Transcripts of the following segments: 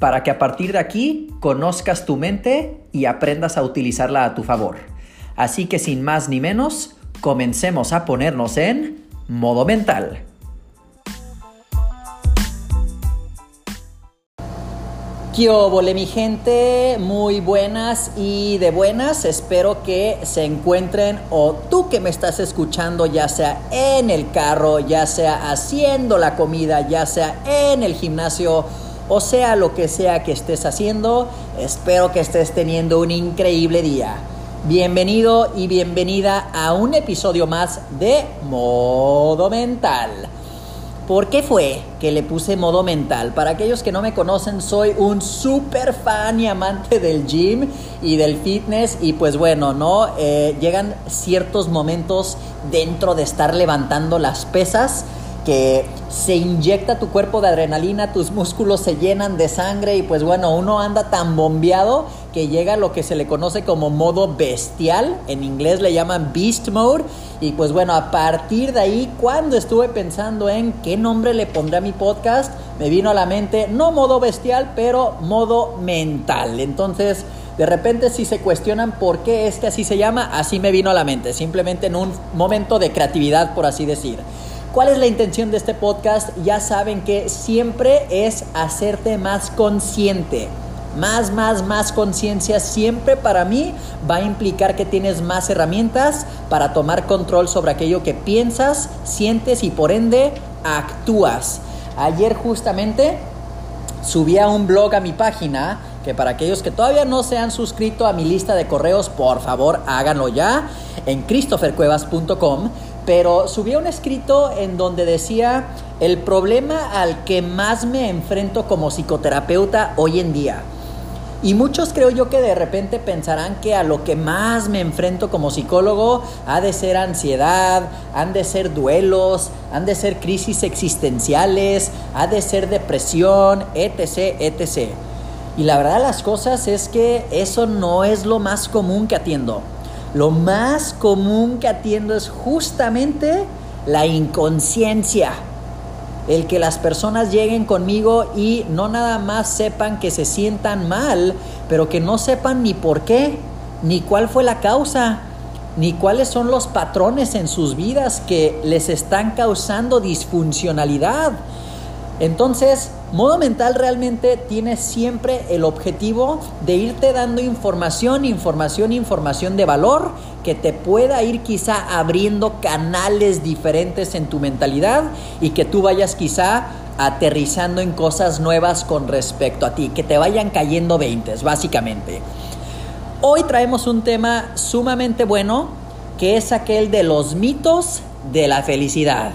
para que a partir de aquí conozcas tu mente y aprendas a utilizarla a tu favor. Así que sin más ni menos, comencemos a ponernos en modo mental. ¿Qué obole mi gente? Muy buenas y de buenas. Espero que se encuentren o tú que me estás escuchando, ya sea en el carro, ya sea haciendo la comida, ya sea en el gimnasio o sea lo que sea que estés haciendo, espero que estés teniendo un increíble día. Bienvenido y bienvenida a un episodio más de Modo Mental. ¿Por qué fue que le puse modo mental? Para aquellos que no me conocen, soy un super fan y amante del gym y del fitness. Y pues bueno, ¿no? Eh, llegan ciertos momentos dentro de estar levantando las pesas que se inyecta tu cuerpo de adrenalina, tus músculos se llenan de sangre y pues bueno, uno anda tan bombeado que llega a lo que se le conoce como modo bestial, en inglés le llaman beast mode y pues bueno, a partir de ahí cuando estuve pensando en qué nombre le pondré a mi podcast, me vino a la mente no modo bestial, pero modo mental. Entonces, de repente si se cuestionan por qué es que así se llama, así me vino a la mente, simplemente en un momento de creatividad por así decir. ¿Cuál es la intención de este podcast? Ya saben que siempre es hacerte más consciente. Más, más, más conciencia siempre para mí va a implicar que tienes más herramientas para tomar control sobre aquello que piensas, sientes y por ende actúas. Ayer justamente subí a un blog a mi página que para aquellos que todavía no se han suscrito a mi lista de correos, por favor háganlo ya en christophercuevas.com pero subí un escrito en donde decía el problema al que más me enfrento como psicoterapeuta hoy en día. Y muchos creo yo que de repente pensarán que a lo que más me enfrento como psicólogo ha de ser ansiedad, han de ser duelos, han de ser crisis existenciales, ha de ser depresión, etc., etc. Y la verdad las cosas es que eso no es lo más común que atiendo. Lo más común que atiendo es justamente la inconsciencia. El que las personas lleguen conmigo y no nada más sepan que se sientan mal, pero que no sepan ni por qué, ni cuál fue la causa, ni cuáles son los patrones en sus vidas que les están causando disfuncionalidad. Entonces, modo mental realmente tiene siempre el objetivo de irte dando información, información, información de valor que te pueda ir quizá abriendo canales diferentes en tu mentalidad y que tú vayas quizá aterrizando en cosas nuevas con respecto a ti, que te vayan cayendo veintes, básicamente. Hoy traemos un tema sumamente bueno, que es aquel de los mitos de la felicidad.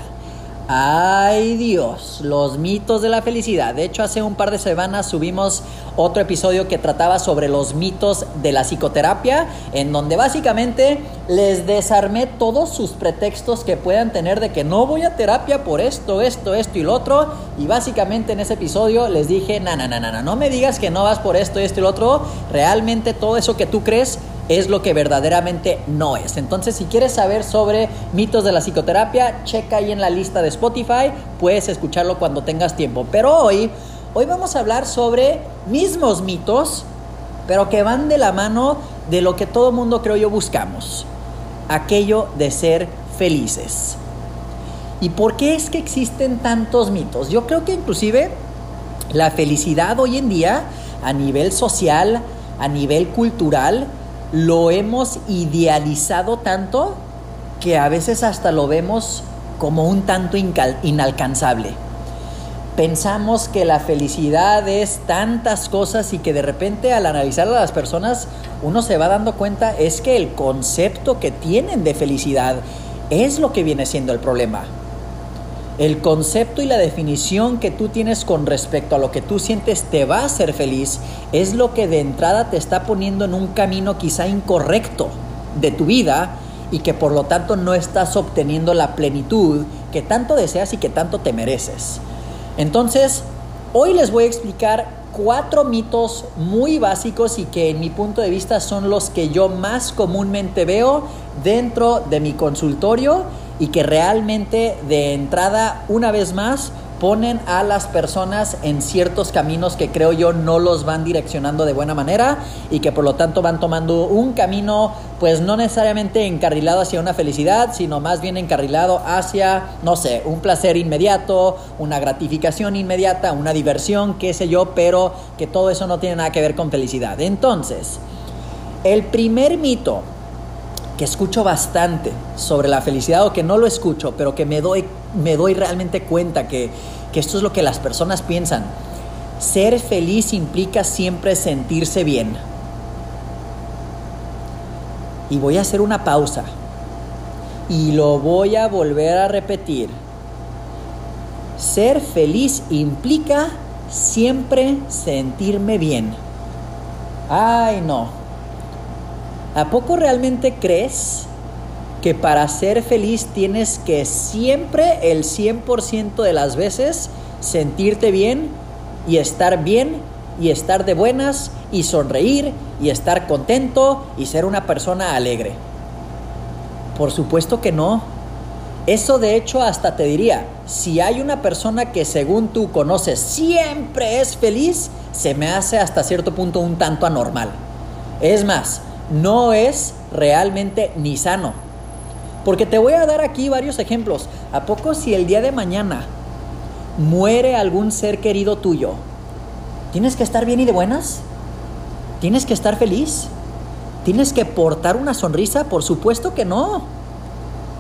Ay Dios, los mitos de la felicidad. De hecho, hace un par de semanas subimos otro episodio que trataba sobre los mitos de la psicoterapia, en donde básicamente les desarmé todos sus pretextos que puedan tener de que no voy a terapia por esto, esto, esto y lo otro. Y básicamente en ese episodio les dije, no, no, no, no, no me digas que no vas por esto, esto y lo otro. Realmente todo eso que tú crees es lo que verdaderamente no es. Entonces, si quieres saber sobre mitos de la psicoterapia, checa ahí en la lista de Spotify, puedes escucharlo cuando tengas tiempo. Pero hoy, hoy vamos a hablar sobre mismos mitos, pero que van de la mano de lo que todo mundo creo yo buscamos, aquello de ser felices. ¿Y por qué es que existen tantos mitos? Yo creo que inclusive la felicidad hoy en día, a nivel social, a nivel cultural, lo hemos idealizado tanto que a veces hasta lo vemos como un tanto inalcanzable. Pensamos que la felicidad es tantas cosas y que de repente al analizar a las personas uno se va dando cuenta es que el concepto que tienen de felicidad es lo que viene siendo el problema. el concepto y la definición que tú tienes con respecto a lo que tú sientes te va a hacer feliz es lo que de entrada te está poniendo en un camino quizá incorrecto de tu vida y que por lo tanto no estás obteniendo la plenitud que tanto deseas y que tanto te mereces. Entonces, hoy les voy a explicar cuatro mitos muy básicos y que en mi punto de vista son los que yo más comúnmente veo dentro de mi consultorio y que realmente de entrada, una vez más, ponen a las personas en ciertos caminos que creo yo no los van direccionando de buena manera y que por lo tanto van tomando un camino pues no necesariamente encarrilado hacia una felicidad, sino más bien encarrilado hacia, no sé, un placer inmediato, una gratificación inmediata, una diversión, qué sé yo, pero que todo eso no tiene nada que ver con felicidad. Entonces, el primer mito que escucho bastante sobre la felicidad o que no lo escucho, pero que me doy, me doy realmente cuenta que, que esto es lo que las personas piensan. Ser feliz implica siempre sentirse bien. Y voy a hacer una pausa. Y lo voy a volver a repetir. Ser feliz implica siempre sentirme bien. Ay, no. ¿A poco realmente crees que para ser feliz tienes que siempre, el 100% de las veces, sentirte bien y estar bien y estar de buenas y sonreír y estar contento y ser una persona alegre? Por supuesto que no. Eso de hecho hasta te diría, si hay una persona que según tú conoces siempre es feliz, se me hace hasta cierto punto un tanto anormal. Es más, no es realmente ni sano. Porque te voy a dar aquí varios ejemplos. ¿A poco si el día de mañana muere algún ser querido tuyo, tienes que estar bien y de buenas? ¿Tienes que estar feliz? ¿Tienes que portar una sonrisa? Por supuesto que no.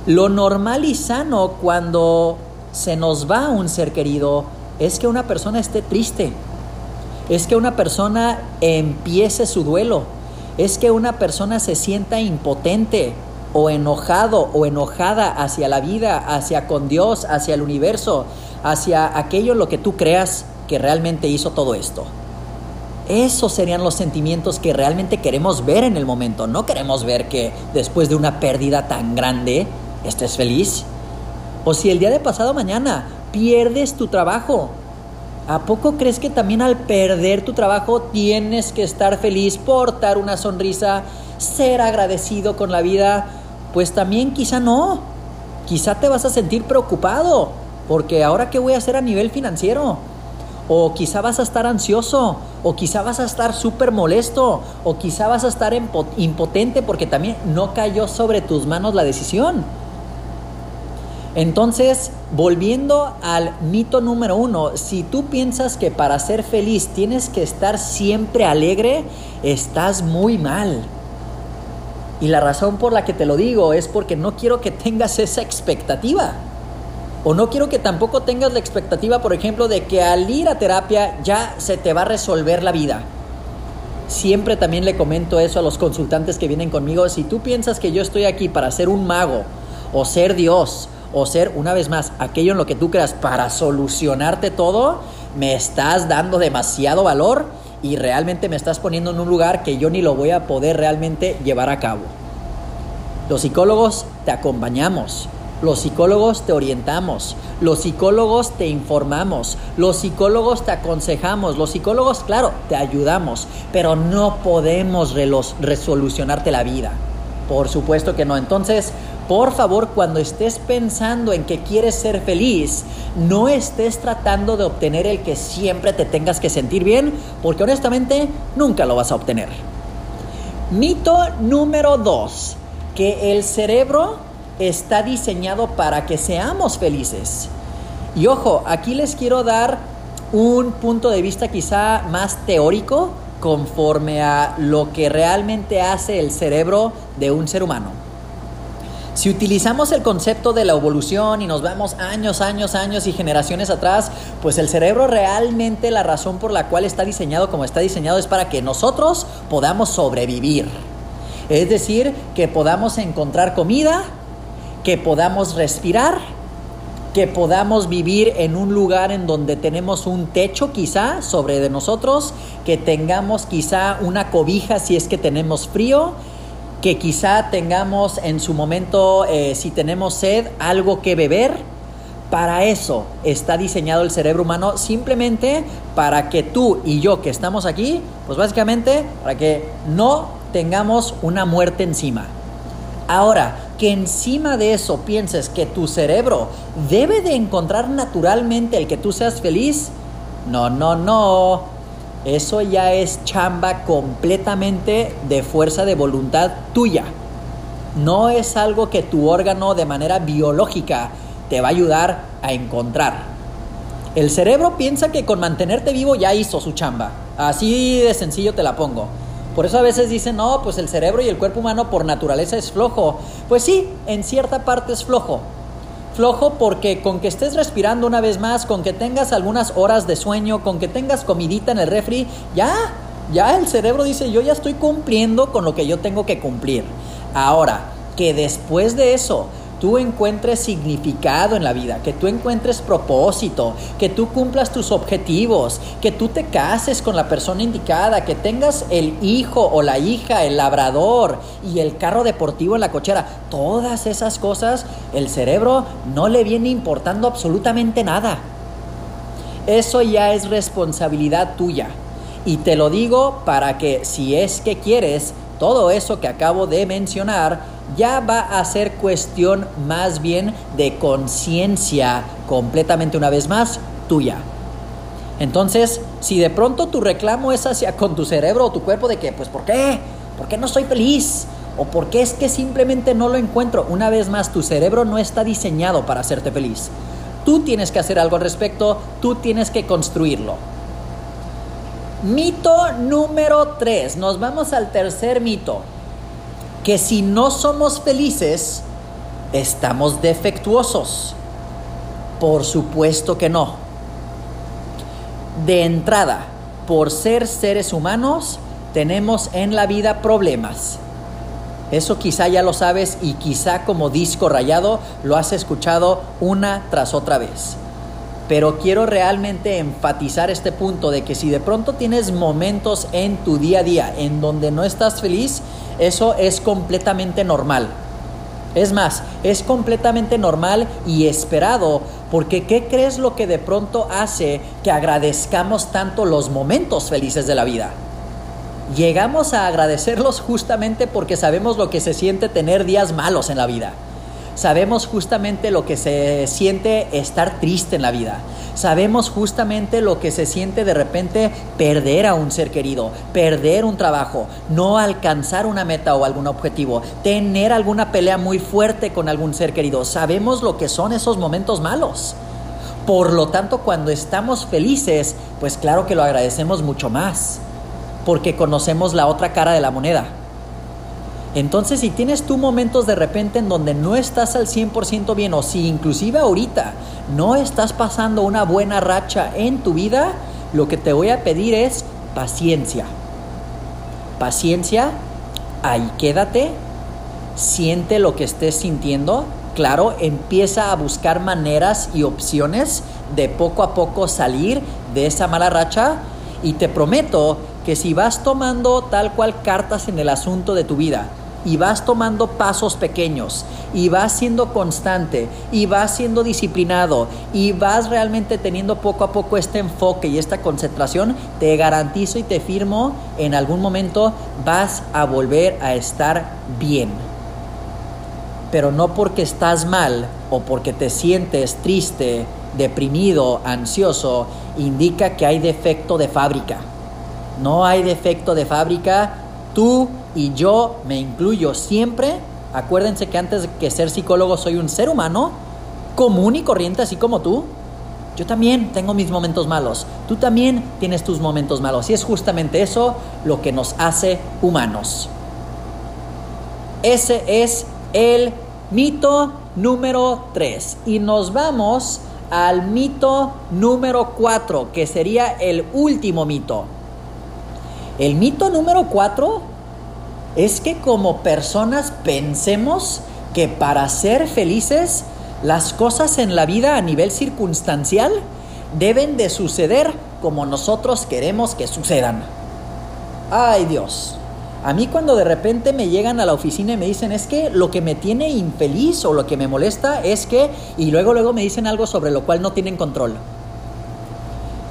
Lo normal y sano cuando se nos va un ser querido es que una persona esté triste, es que una persona empiece su duelo, es que una persona se sienta impotente o enojado o enojada hacia la vida, hacia con Dios, hacia el universo, hacia aquello en lo que tú creas que realmente hizo todo esto. Esos serían los sentimientos que realmente queremos ver en el momento. No queremos ver que después de una pérdida tan grande estés feliz. O si el día de pasado mañana pierdes tu trabajo, ¿A poco crees que también al perder tu trabajo tienes que estar feliz, portar una sonrisa, ser agradecido con la vida? Pues también quizá no. Quizá te vas a sentir preocupado, porque ahora qué voy a hacer a nivel financiero. O quizá vas a estar ansioso, o quizá vas a estar súper molesto, o quizá vas a estar impotente porque también no cayó sobre tus manos la decisión. Entonces, volviendo al mito número uno, si tú piensas que para ser feliz tienes que estar siempre alegre, estás muy mal. Y la razón por la que te lo digo es porque no quiero que tengas esa expectativa. O no quiero que tampoco tengas la expectativa, por ejemplo, de que al ir a terapia ya se te va a resolver la vida. Siempre también le comento eso a los consultantes que vienen conmigo. Si tú piensas que yo estoy aquí para ser un mago o ser Dios o ser, una vez más, aquello en lo que tú creas para solucionarte todo, me estás dando demasiado valor y realmente me estás poniendo en un lugar que yo ni lo voy a poder realmente llevar a cabo. Los psicólogos te acompañamos, los psicólogos te orientamos, los psicólogos te informamos, los psicólogos te aconsejamos, los psicólogos, claro, te ayudamos, pero no podemos resolucionarte la vida. Por supuesto que no. Entonces, por favor, cuando estés pensando en que quieres ser feliz, no estés tratando de obtener el que siempre te tengas que sentir bien, porque honestamente nunca lo vas a obtener. Mito número dos, que el cerebro está diseñado para que seamos felices. Y ojo, aquí les quiero dar un punto de vista quizá más teórico conforme a lo que realmente hace el cerebro de un ser humano. Si utilizamos el concepto de la evolución y nos vamos años, años, años y generaciones atrás, pues el cerebro realmente la razón por la cual está diseñado como está diseñado es para que nosotros podamos sobrevivir. Es decir, que podamos encontrar comida, que podamos respirar, que podamos vivir en un lugar en donde tenemos un techo quizá sobre de nosotros, que tengamos quizá una cobija si es que tenemos frío, que quizá tengamos en su momento, eh, si tenemos sed, algo que beber. Para eso está diseñado el cerebro humano, simplemente para que tú y yo que estamos aquí, pues básicamente para que no tengamos una muerte encima. Ahora, que encima de eso pienses que tu cerebro debe de encontrar naturalmente el que tú seas feliz, no, no, no. Eso ya es chamba completamente de fuerza de voluntad tuya. No es algo que tu órgano de manera biológica te va a ayudar a encontrar. El cerebro piensa que con mantenerte vivo ya hizo su chamba. Así de sencillo te la pongo. Por eso a veces dicen, no, pues el cerebro y el cuerpo humano por naturaleza es flojo. Pues sí, en cierta parte es flojo. Flojo porque con que estés respirando una vez más, con que tengas algunas horas de sueño, con que tengas comidita en el refri, ya, ya el cerebro dice, yo ya estoy cumpliendo con lo que yo tengo que cumplir. Ahora, que después de eso tú encuentres significado en la vida, que tú encuentres propósito, que tú cumplas tus objetivos, que tú te cases con la persona indicada, que tengas el hijo o la hija, el labrador y el carro deportivo en la cochera. Todas esas cosas, el cerebro no le viene importando absolutamente nada. Eso ya es responsabilidad tuya. Y te lo digo para que si es que quieres todo eso que acabo de mencionar, ya va a ser cuestión más bien de conciencia completamente una vez más tuya. Entonces, si de pronto tu reclamo es hacia con tu cerebro o tu cuerpo de que, pues, ¿por qué? ¿Por qué no soy feliz? ¿O por qué es que simplemente no lo encuentro? Una vez más, tu cerebro no está diseñado para hacerte feliz. Tú tienes que hacer algo al respecto, tú tienes que construirlo. Mito número 3. Nos vamos al tercer mito que si no somos felices, estamos defectuosos. Por supuesto que no. De entrada, por ser seres humanos, tenemos en la vida problemas. Eso quizá ya lo sabes y quizá como disco rayado lo has escuchado una tras otra vez. Pero quiero realmente enfatizar este punto de que si de pronto tienes momentos en tu día a día en donde no estás feliz, eso es completamente normal. Es más, es completamente normal y esperado, porque ¿qué crees lo que de pronto hace que agradezcamos tanto los momentos felices de la vida? Llegamos a agradecerlos justamente porque sabemos lo que se siente tener días malos en la vida. Sabemos justamente lo que se siente estar triste en la vida. Sabemos justamente lo que se siente de repente perder a un ser querido, perder un trabajo, no alcanzar una meta o algún objetivo, tener alguna pelea muy fuerte con algún ser querido. Sabemos lo que son esos momentos malos. Por lo tanto, cuando estamos felices, pues claro que lo agradecemos mucho más, porque conocemos la otra cara de la moneda entonces, si tienes tú momentos de repente en donde no estás al 100% bien o si inclusive ahorita no estás pasando una buena racha en tu vida, lo que te voy a pedir es paciencia. Paciencia, ahí quédate, siente lo que estés sintiendo. Claro, empieza a buscar maneras y opciones de poco a poco salir de esa mala racha y te prometo que si vas tomando tal cual cartas en el asunto de tu vida, y vas tomando pasos pequeños y vas siendo constante y vas siendo disciplinado y vas realmente teniendo poco a poco este enfoque y esta concentración, te garantizo y te firmo, en algún momento vas a volver a estar bien. Pero no porque estás mal o porque te sientes triste, deprimido, ansioso, indica que hay defecto de fábrica. No hay defecto de fábrica. Tú y yo me incluyo siempre. Acuérdense que antes de que ser psicólogo soy un ser humano común y corriente, así como tú. Yo también tengo mis momentos malos. Tú también tienes tus momentos malos. Y es justamente eso lo que nos hace humanos. Ese es el mito número 3. Y nos vamos al mito número 4, que sería el último mito. El mito número 4 es que como personas pensemos que para ser felices Las cosas en la vida a nivel circunstancial deben de suceder como nosotros queremos que sucedan. Ay Dios, a mí cuando de repente me llegan a la oficina y me dicen es que lo que me tiene infeliz o lo que me molesta es que, y luego luego me dicen algo sobre lo cual no tienen control.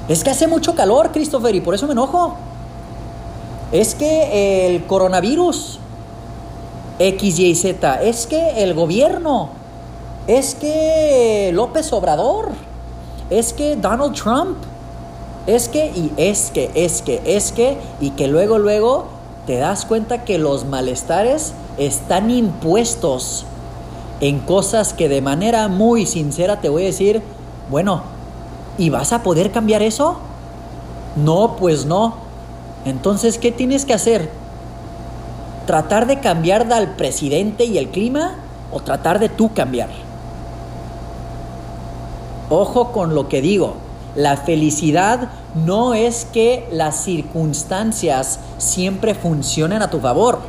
Es que hace mucho calor, Christopher, y por eso me enojo. Es que el coronavirus, X, Y, Z, es que el gobierno, es que López Obrador, es que Donald Trump, es que, y es que, es que, es que, y que luego, luego te das cuenta que los malestares están impuestos en cosas que de manera muy sincera te voy a decir, bueno, ¿y vas a poder cambiar eso? No, pues no. Entonces, ¿qué tienes que hacer? ¿Tratar de cambiar al presidente y el clima o tratar de tú cambiar? Ojo con lo que digo. La felicidad no es que las circunstancias siempre funcionen a tu favor.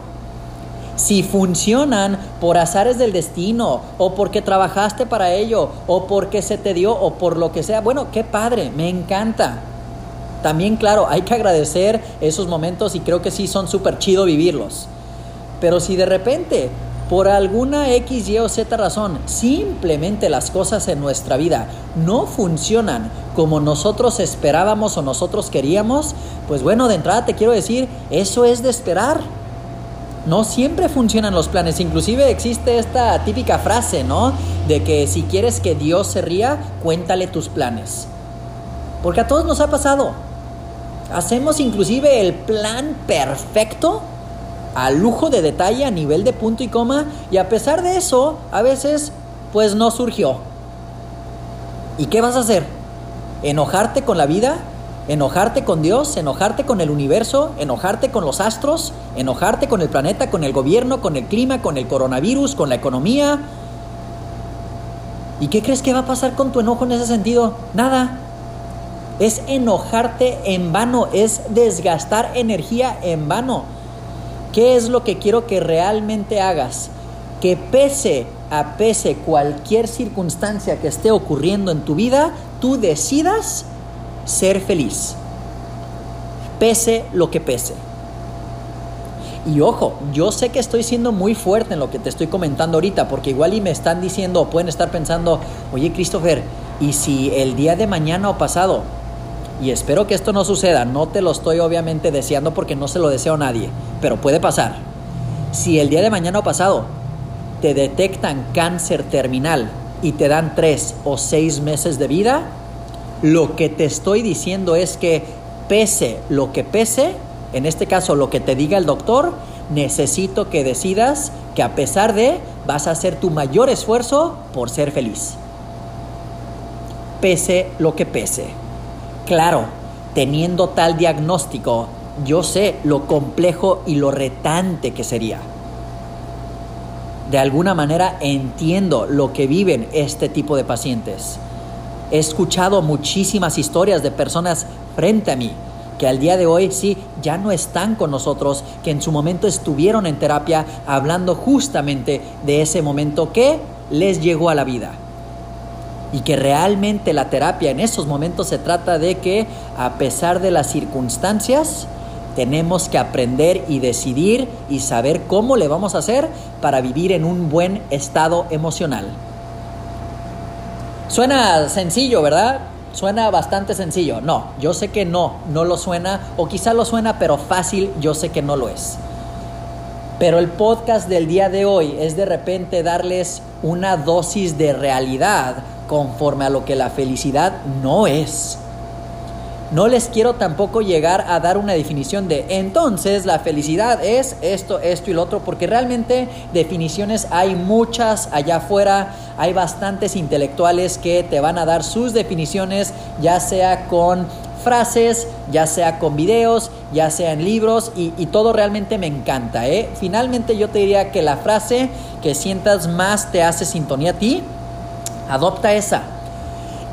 Si funcionan por azares del destino, o porque trabajaste para ello, o porque se te dio, o por lo que sea, bueno, qué padre, me encanta. También, claro, hay que agradecer esos momentos y creo que sí son súper chido vivirlos. Pero si de repente por alguna X, Y o Z razón, simplemente las cosas en nuestra vida no funcionan como nosotros esperábamos o nosotros queríamos, pues bueno, de entrada te quiero decir, eso es de esperar. No siempre funcionan los planes, inclusive existe esta típica frase, ¿no? De que si quieres que Dios se ría, cuéntale tus planes. Porque a todos nos ha pasado. Hacemos inclusive el plan perfecto a lujo de detalle, a nivel de punto y coma, y a pesar de eso, a veces, pues no surgió. ¿Y qué vas a hacer? ¿Enojarte con la vida? ¿Enojarte con Dios? ¿Enojarte con el universo? ¿Enojarte con los astros? ¿Enojarte con el planeta, con el gobierno, con el clima, con el coronavirus, con la economía? ¿Y qué crees que va a pasar con tu enojo en ese sentido? Nada. Es enojarte en vano, es desgastar energía en vano. ¿Qué es lo que quiero que realmente hagas? Que pese a pese cualquier circunstancia que esté ocurriendo en tu vida, tú decidas ser feliz. Pese lo que pese. Y ojo, yo sé que estoy siendo muy fuerte en lo que te estoy comentando ahorita, porque igual y me están diciendo o pueden estar pensando, oye Christopher, ¿y si el día de mañana o pasado y espero que esto no suceda, no te lo estoy obviamente deseando porque no se lo deseo a nadie, pero puede pasar. Si el día de mañana o pasado te detectan cáncer terminal y te dan tres o seis meses de vida, lo que te estoy diciendo es que pese lo que pese, en este caso lo que te diga el doctor, necesito que decidas que a pesar de vas a hacer tu mayor esfuerzo por ser feliz. Pese lo que pese. Claro, teniendo tal diagnóstico, yo sé lo complejo y lo retante que sería. De alguna manera entiendo lo que viven este tipo de pacientes. He escuchado muchísimas historias de personas frente a mí que al día de hoy sí ya no están con nosotros, que en su momento estuvieron en terapia hablando justamente de ese momento que les llegó a la vida y que realmente la terapia en esos momentos se trata de que a pesar de las circunstancias, tenemos que aprender y decidir y saber cómo le vamos a hacer para vivir en un buen estado emocional. Suena sencillo, ¿verdad? Suena bastante sencillo. No, yo sé que no, no lo suena, o quizá lo suena, pero fácil, yo sé que no lo es. Pero el podcast del día de hoy es de repente darles una dosis de realidad conforme a lo que la felicidad no es. No les quiero tampoco llegar a dar una definición de entonces la felicidad es esto, esto y lo otro, porque realmente definiciones hay muchas allá afuera, hay bastantes intelectuales que te van a dar sus definiciones, ya sea con frases, ya sea con videos, ya sea en libros, y, todo realmente me encanta. ¿eh? Finalmente yo te diría que la frase que sientas más te hace sintonía a ti, adopta esa.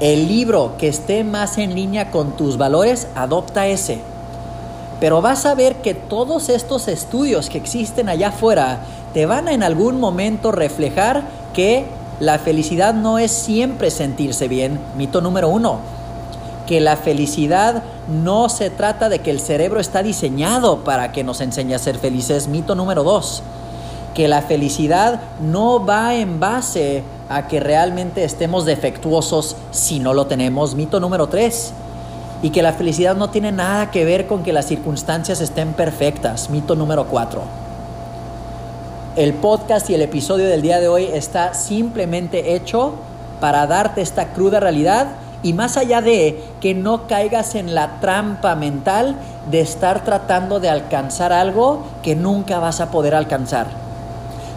El libro que esté más en línea con tus valores, adopta ese. Pero vas a ver que todos estos estudios que existen allá afuera te van a en algún momento reflejar que la felicidad no es siempre sentirse bien. Mito número uno, que la felicidad no se trata de que el cerebro está diseñado para que nos enseñe a ser felices. Mito número dos, que la felicidad no va en base a que realmente estemos defectuosos si no lo tenemos. Mito número tres, y que la felicidad no tiene nada que ver con que las circunstancias estén perfectas. Mito número cuatro. El podcast y el episodio del día de hoy está simplemente hecho para darte esta cruda realidad y más allá de que no caigas en la trampa mental de estar tratando de alcanzar algo que nunca vas a poder alcanzar.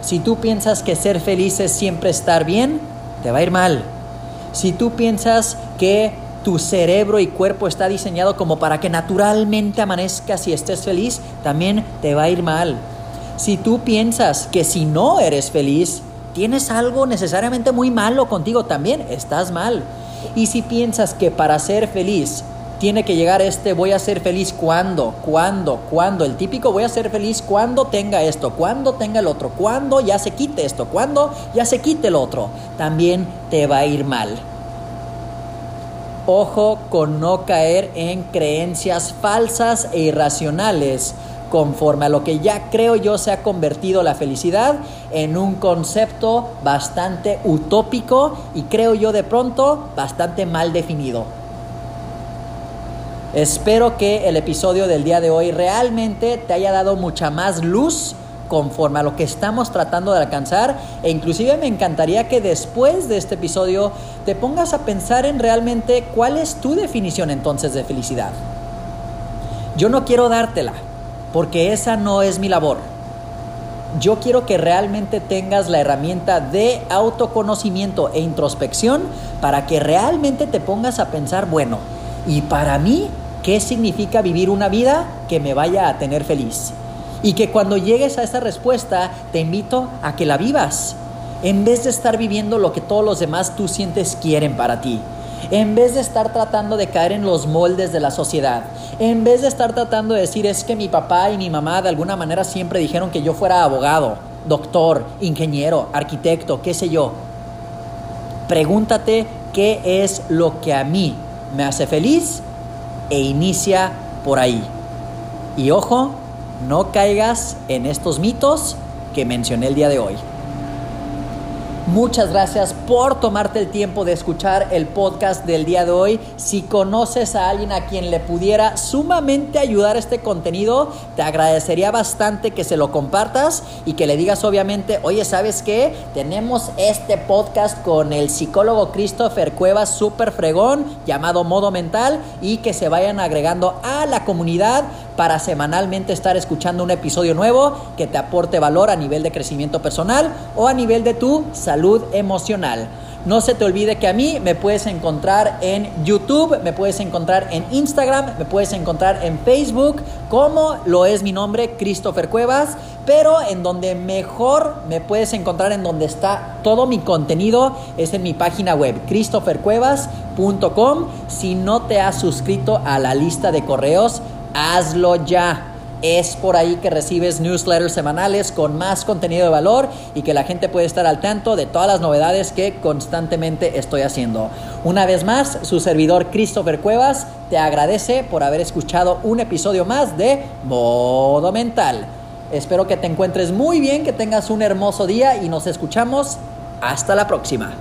Si tú piensas que ser feliz es siempre estar bien, te va a ir mal. Si tú piensas que tu cerebro y cuerpo está diseñado como para que naturalmente amanezcas y estés feliz, también te va a ir mal. Si tú piensas que si no eres feliz, tienes algo necesariamente muy malo contigo, también estás mal. Y si piensas que para ser feliz tiene que llegar este voy a ser feliz cuando, cuando, cuando, el típico voy a ser feliz cuando tenga esto, cuando tenga el otro, cuando ya se quite esto, cuando ya se quite el otro, también te va a ir mal. Ojo con no caer en creencias falsas e irracionales conforme a lo que ya creo yo se ha convertido la felicidad en un concepto bastante utópico y creo yo de pronto bastante mal definido. Espero que el episodio del día de hoy realmente te haya dado mucha más luz conforme a lo que estamos tratando de alcanzar e inclusive me encantaría que después de este episodio te pongas a pensar en realmente cuál es tu definición entonces de felicidad. Yo no quiero dártela porque esa no es mi labor. Yo quiero que realmente tengas la herramienta de autoconocimiento e introspección para que realmente te pongas a pensar, bueno, ¿y para mí qué significa vivir una vida que me vaya a tener feliz? Y que cuando llegues a esa respuesta, te invito a que la vivas, en vez de estar viviendo lo que todos los demás tú sientes quieren para ti. En vez de estar tratando de caer en los moldes de la sociedad, en vez de estar tratando de decir es que mi papá y mi mamá de alguna manera siempre dijeron que yo fuera abogado, doctor, ingeniero, arquitecto, qué sé yo. Pregúntate qué es lo que a mí me hace feliz e inicia por ahí. Y ojo, no caigas en estos mitos que mencioné el día de hoy. Muchas gracias por tomarte el tiempo de escuchar el podcast del día de hoy. Si conoces a alguien a quien le pudiera sumamente ayudar este contenido, te agradecería bastante que se lo compartas y que le digas obviamente, oye, ¿sabes qué? Tenemos este podcast con el psicólogo Christopher Cuevas, súper fregón, llamado Modo Mental, y que se vayan agregando a la comunidad para semanalmente estar escuchando un episodio nuevo que te aporte valor a nivel de crecimiento personal o a nivel de tu salud emocional. No se te olvide que a mí me puedes encontrar en YouTube, me puedes encontrar en Instagram, me puedes encontrar en Facebook, como lo es mi nombre, Christopher Cuevas, pero en donde mejor me puedes encontrar, en donde está todo mi contenido, es en mi página web, christophercuevas.com. Si no te has suscrito a la lista de correos, hazlo ya. Es por ahí que recibes newsletters semanales con más contenido de valor y que la gente puede estar al tanto de todas las novedades que constantemente estoy haciendo. Una vez más, su servidor Christopher Cuevas te agradece por haber escuchado un episodio más de Modo Mental. Espero que te encuentres muy bien, que tengas un hermoso día y nos escuchamos hasta la próxima.